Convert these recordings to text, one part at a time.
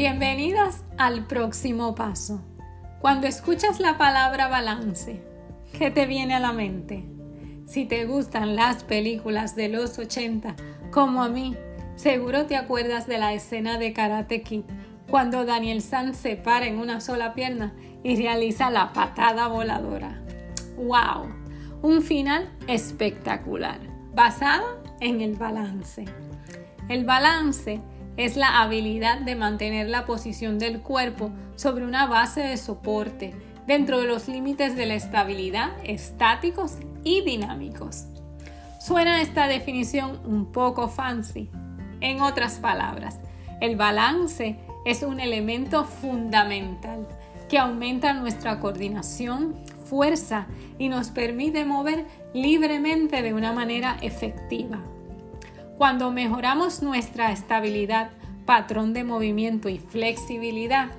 Bienvenidos al próximo paso. Cuando escuchas la palabra balance, ¿qué te viene a la mente? Si te gustan las películas de los 80, como a mí, seguro te acuerdas de la escena de Karate Kid, cuando Daniel San se para en una sola pierna y realiza la patada voladora. ¡Wow! Un final espectacular, basado en el balance. El balance es la habilidad de mantener la posición del cuerpo sobre una base de soporte dentro de los límites de la estabilidad estáticos y dinámicos. Suena esta definición un poco fancy. En otras palabras, el balance es un elemento fundamental que aumenta nuestra coordinación, fuerza y nos permite mover libremente de una manera efectiva. Cuando mejoramos nuestra estabilidad, patrón de movimiento y flexibilidad,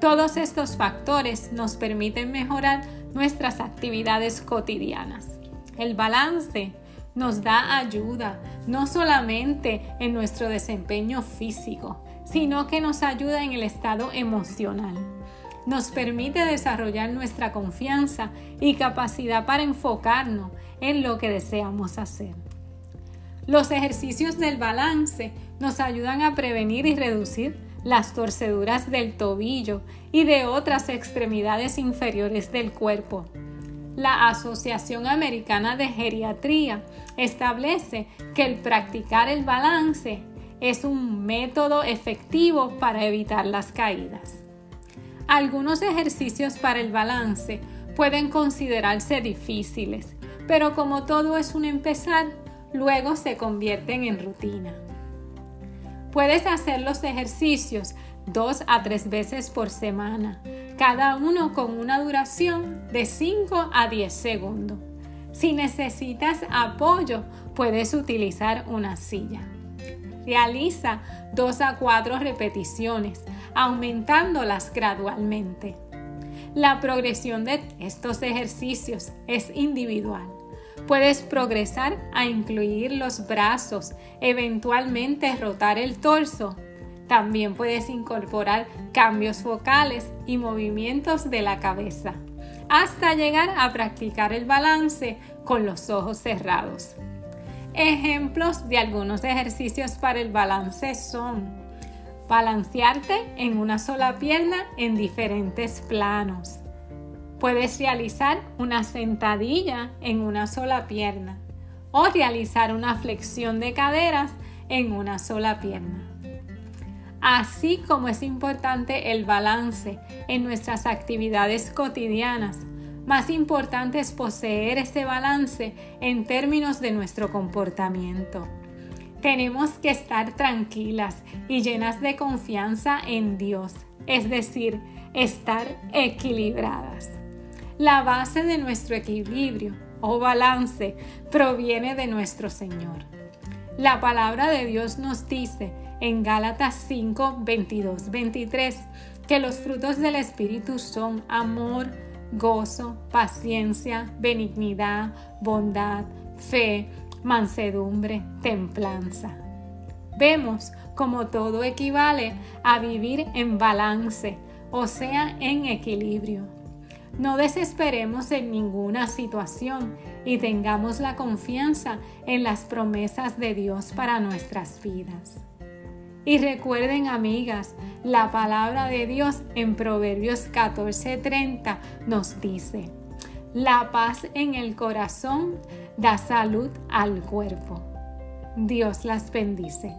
todos estos factores nos permiten mejorar nuestras actividades cotidianas. El balance nos da ayuda no solamente en nuestro desempeño físico, sino que nos ayuda en el estado emocional. Nos permite desarrollar nuestra confianza y capacidad para enfocarnos en lo que deseamos hacer. Los ejercicios del balance nos ayudan a prevenir y reducir las torceduras del tobillo y de otras extremidades inferiores del cuerpo. La Asociación Americana de Geriatría establece que el practicar el balance es un método efectivo para evitar las caídas. Algunos ejercicios para el balance pueden considerarse difíciles, pero como todo es un empezar, luego se convierten en rutina. Puedes hacer los ejercicios dos a tres veces por semana, cada uno con una duración de 5 a 10 segundos. Si necesitas apoyo, puedes utilizar una silla. Realiza dos a cuatro repeticiones, aumentándolas gradualmente. La progresión de estos ejercicios es individual Puedes progresar a incluir los brazos, eventualmente rotar el torso. También puedes incorporar cambios focales y movimientos de la cabeza, hasta llegar a practicar el balance con los ojos cerrados. Ejemplos de algunos ejercicios para el balance son balancearte en una sola pierna en diferentes planos, Puedes realizar una sentadilla en una sola pierna o realizar una flexión de caderas en una sola pierna. Así como es importante el balance en nuestras actividades cotidianas, más importante es poseer ese balance en términos de nuestro comportamiento. Tenemos que estar tranquilas y llenas de confianza en Dios, es decir, estar equilibradas. La base de nuestro equilibrio o balance proviene de nuestro Señor. La palabra de Dios nos dice en Gálatas 5, 22, 23 que los frutos del Espíritu son amor, gozo, paciencia, benignidad, bondad, fe, mansedumbre, templanza. Vemos como todo equivale a vivir en balance, o sea, en equilibrio. No desesperemos en ninguna situación y tengamos la confianza en las promesas de Dios para nuestras vidas. Y recuerden, amigas, la palabra de Dios en Proverbios 14:30 nos dice, la paz en el corazón da salud al cuerpo. Dios las bendice.